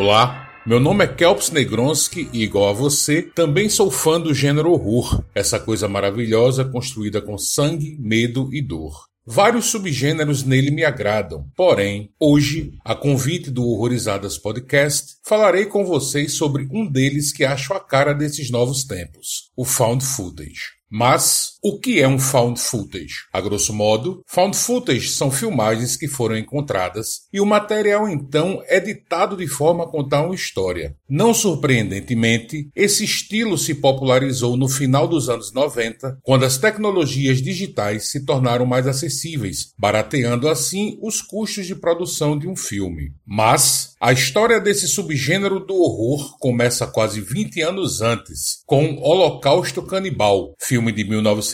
Olá, meu nome é Kelps Negronski e, igual a você, também sou fã do gênero horror, essa coisa maravilhosa construída com sangue, medo e dor. Vários subgêneros nele me agradam, porém, hoje, a convite do Horrorizadas Podcast, falarei com vocês sobre um deles que acho a cara desses novos tempos, o Found Footage. Mas o que é um found footage? A grosso modo, found footage são filmagens que foram encontradas e o material então é editado de forma a contar uma história. Não surpreendentemente, esse estilo se popularizou no final dos anos 90, quando as tecnologias digitais se tornaram mais acessíveis, barateando assim os custos de produção de um filme. Mas a história desse subgênero do horror começa quase 20 anos antes, com Holocausto Canibal, filme de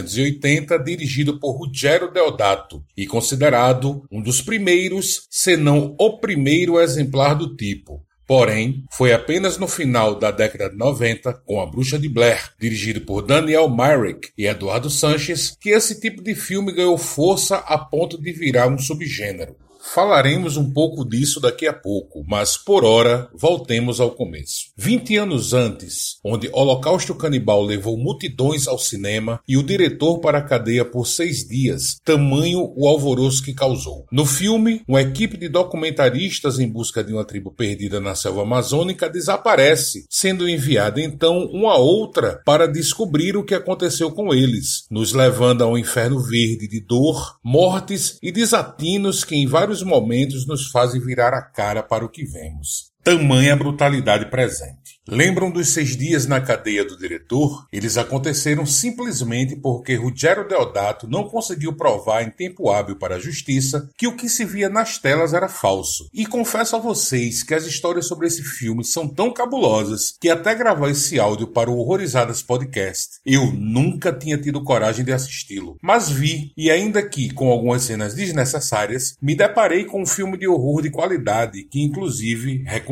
1980 dirigido por Ruggero Deodato e considerado um dos primeiros, se não o primeiro exemplar do tipo. Porém, foi apenas no final da década de 90, com A Bruxa de Blair, dirigido por Daniel Myrick e Eduardo Sanches, que esse tipo de filme ganhou força a ponto de virar um subgênero. Falaremos um pouco disso daqui a pouco, mas por hora voltemos ao começo. 20 anos antes, onde Holocausto Canibal levou multidões ao cinema e o diretor para a cadeia por seis dias, tamanho o alvoroço que causou. No filme, uma equipe de documentaristas em busca de uma tribo perdida na selva amazônica desaparece, sendo enviada então uma outra para descobrir o que aconteceu com eles, nos levando a um inferno verde de dor, mortes e desatinos que em vários vários momentos nos fazem virar a cara para o que vemos. Tamanha brutalidade presente. Lembram dos seis dias na cadeia do diretor? Eles aconteceram simplesmente porque Ruggero Deodato não conseguiu provar em tempo hábil para a justiça que o que se via nas telas era falso. E confesso a vocês que as histórias sobre esse filme são tão cabulosas que até gravar esse áudio para o Horrorizadas Podcast, eu nunca tinha tido coragem de assisti-lo. Mas vi, e ainda que com algumas cenas desnecessárias, me deparei com um filme de horror de qualidade que inclusive recomendo.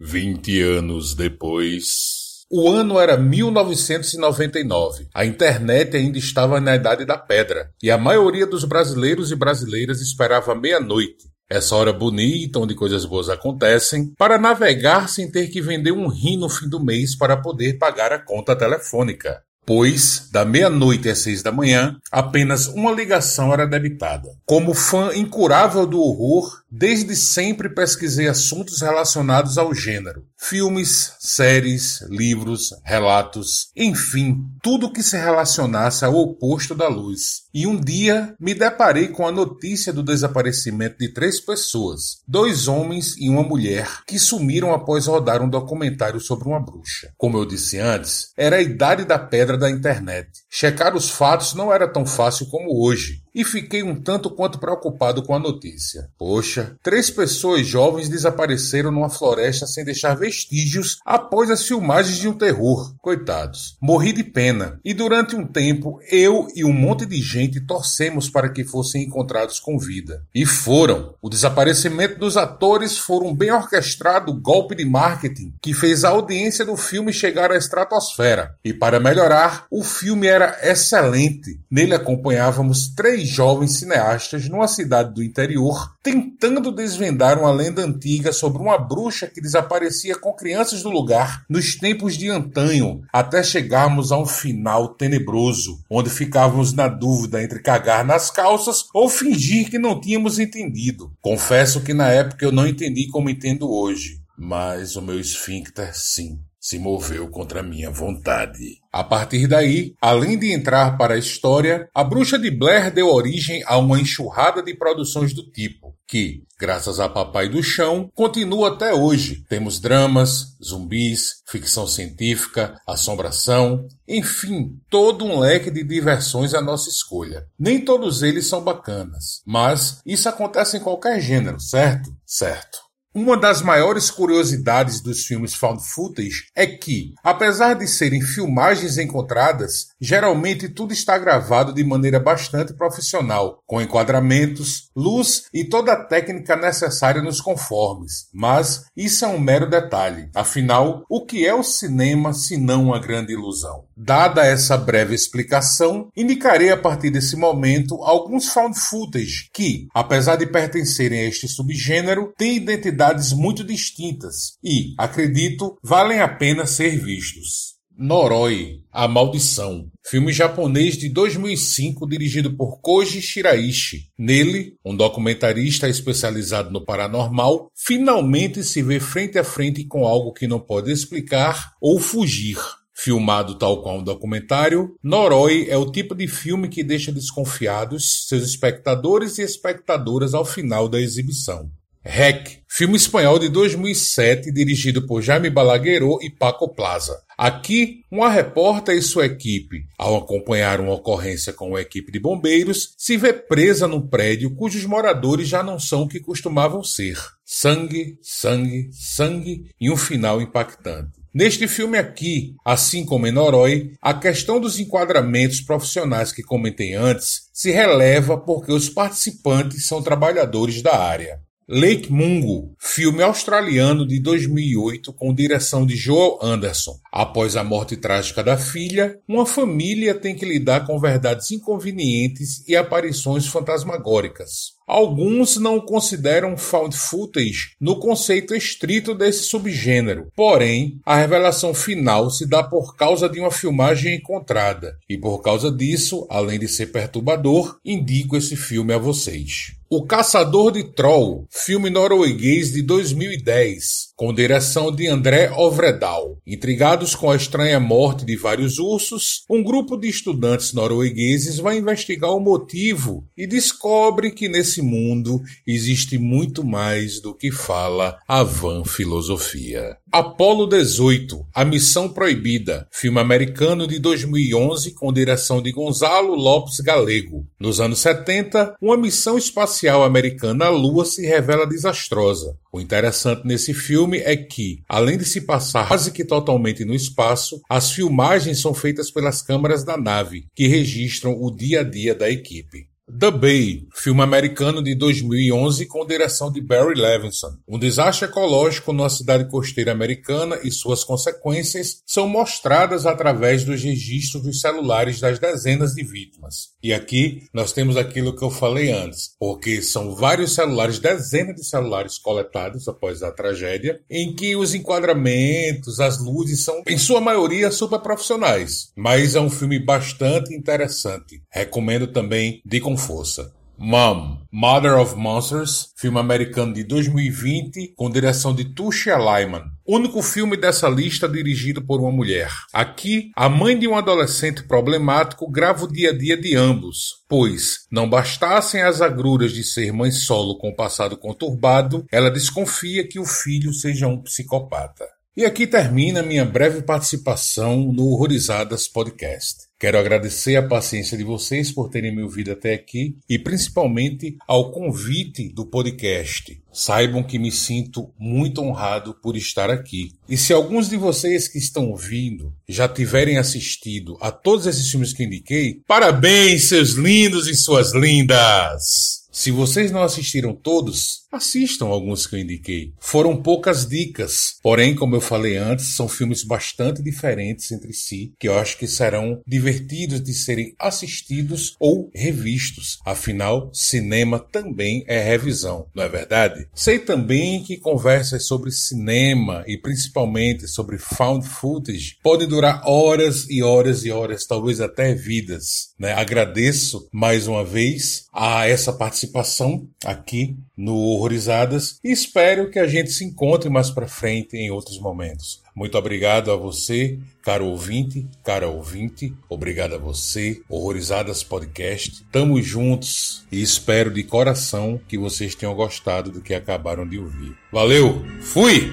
20 anos depois. O ano era 1999. A internet ainda estava na idade da pedra e a maioria dos brasileiros e brasileiras esperava meia-noite, essa hora bonita onde coisas boas acontecem, para navegar sem ter que vender um rim no fim do mês para poder pagar a conta telefônica pois, da meia-noite às seis da manhã, apenas uma ligação era debitada. Como fã incurável do horror, desde sempre pesquisei assuntos relacionados ao gênero. Filmes, séries, livros, relatos, enfim, tudo que se relacionasse ao oposto da luz. E um dia me deparei com a notícia do desaparecimento de três pessoas, dois homens e uma mulher, que sumiram após rodar um documentário sobre uma bruxa. Como eu disse antes, era a idade da pedra da internet. Checar os fatos não era tão fácil como hoje e fiquei um tanto quanto preocupado com a notícia. Poxa, três pessoas jovens desapareceram numa floresta sem deixar vestígios após as filmagens de um terror. Coitados. Morri de pena e durante um tempo eu e um monte de gente torcemos para que fossem encontrados com vida. E foram. O desaparecimento dos atores foi um bem orquestrado golpe de marketing que fez a audiência do filme chegar à estratosfera. E para melhorar, o filme era excelente. Nele acompanhávamos três jovens cineastas numa cidade do interior tentando desvendar uma lenda antiga sobre uma bruxa que desaparecia com crianças do lugar nos tempos de antanho, até chegarmos a um final tenebroso, onde ficávamos na dúvida entre cagar nas calças ou fingir que não tínhamos entendido. Confesso que na época eu não entendi como entendo hoje, mas o meu esfíncter sim se moveu contra minha vontade. A partir daí, além de entrar para a história, a Bruxa de Blair deu origem a uma enxurrada de produções do tipo, que, graças a Papai do Chão, continua até hoje. Temos dramas, zumbis, ficção científica, assombração, enfim, todo um leque de diversões à nossa escolha. Nem todos eles são bacanas, mas isso acontece em qualquer gênero, certo? Certo. Uma das maiores curiosidades dos filmes found footage é que, apesar de serem filmagens encontradas, geralmente tudo está gravado de maneira bastante profissional, com enquadramentos, luz e toda a técnica necessária nos conformes. Mas isso é um mero detalhe. Afinal, o que é o cinema se não uma grande ilusão? Dada essa breve explicação, indicarei a partir desse momento alguns found footage que, apesar de pertencerem a este subgênero, têm identidades muito distintas e, acredito, valem a pena ser vistos. Noroi, A Maldição, filme japonês de 2005 dirigido por Koji Shiraishi. Nele, um documentarista especializado no paranormal finalmente se vê frente a frente com algo que não pode explicar ou fugir. Filmado tal qual um documentário, Noroi é o tipo de filme que deixa desconfiados seus espectadores e espectadoras ao final da exibição. Rec, filme espanhol de 2007 dirigido por Jaime Balagueró e Paco Plaza. Aqui, uma repórter e sua equipe, ao acompanhar uma ocorrência com uma equipe de bombeiros, se vê presa num prédio cujos moradores já não são o que costumavam ser. Sangue, sangue, sangue e um final impactante. Neste filme aqui, assim como em Noroi, a questão dos enquadramentos profissionais que comentei antes se releva porque os participantes são trabalhadores da área. Lake Mungo, filme australiano de 2008 com direção de Joel Anderson. Após a morte trágica da filha, uma família tem que lidar com verdades inconvenientes e aparições fantasmagóricas. Alguns não consideram found footage no conceito estrito desse subgênero. Porém, a revelação final se dá por causa de uma filmagem encontrada, e por causa disso, além de ser perturbador, indico esse filme a vocês. O Caçador de Troll, filme norueguês de 2010, com direção de André Ovredal. Intrigados com a estranha morte de vários ursos, um grupo de estudantes noruegueses vai investigar o motivo e descobre que nesse mundo existe muito mais do que fala a van filosofia. Apolo 18, A Missão Proibida, filme americano de 2011 com direção de Gonzalo Lopes Galego. Nos anos 70, uma missão espacial americana à Lua se revela desastrosa. O interessante nesse filme é que, além de se passar quase que totalmente no espaço, as filmagens são feitas pelas câmeras da nave, que registram o dia a dia da equipe. The Bay, filme americano de 2011 com direção de Barry Levinson. Um desastre ecológico numa cidade costeira americana e suas consequências são mostradas através dos registros dos celulares das dezenas de vítimas. E aqui nós temos aquilo que eu falei antes, porque são vários celulares, dezenas de celulares coletados após a tragédia, em que os enquadramentos, as luzes são, em sua maioria, super profissionais. Mas é um filme bastante interessante. Recomendo também de com força. Mom, Mother of Monsters, filme americano de 2020, com direção de Tusha Lyman. Único filme dessa lista dirigido por uma mulher. Aqui, a mãe de um adolescente problemático grava o dia a dia de ambos, pois, não bastassem as agruras de ser mãe solo com passado conturbado, ela desconfia que o filho seja um psicopata. E aqui termina minha breve participação no Horrorizadas Podcast. Quero agradecer a paciência de vocês por terem me ouvido até aqui e principalmente ao convite do podcast. Saibam que me sinto muito honrado por estar aqui. E se alguns de vocês que estão ouvindo já tiverem assistido a todos esses filmes que indiquei, parabéns, seus lindos e suas lindas! Se vocês não assistiram todos, assistam alguns que eu indiquei. Foram poucas dicas, porém, como eu falei antes, são filmes bastante diferentes entre si, que eu acho que serão divertidos de serem assistidos ou revistos. Afinal, cinema também é revisão, não é verdade? Sei também que conversas sobre cinema e principalmente sobre found footage podem durar horas e horas e horas, talvez até vidas. Né? Agradeço mais uma vez a essa participação aqui no Horrorizadas e espero que a gente se encontre mais para frente em outros momentos. Muito obrigado a você, caro ouvinte, cara ouvinte. Obrigado a você, Horrorizadas Podcast. Tamo juntos e espero de coração que vocês tenham gostado do que acabaram de ouvir. Valeu, fui!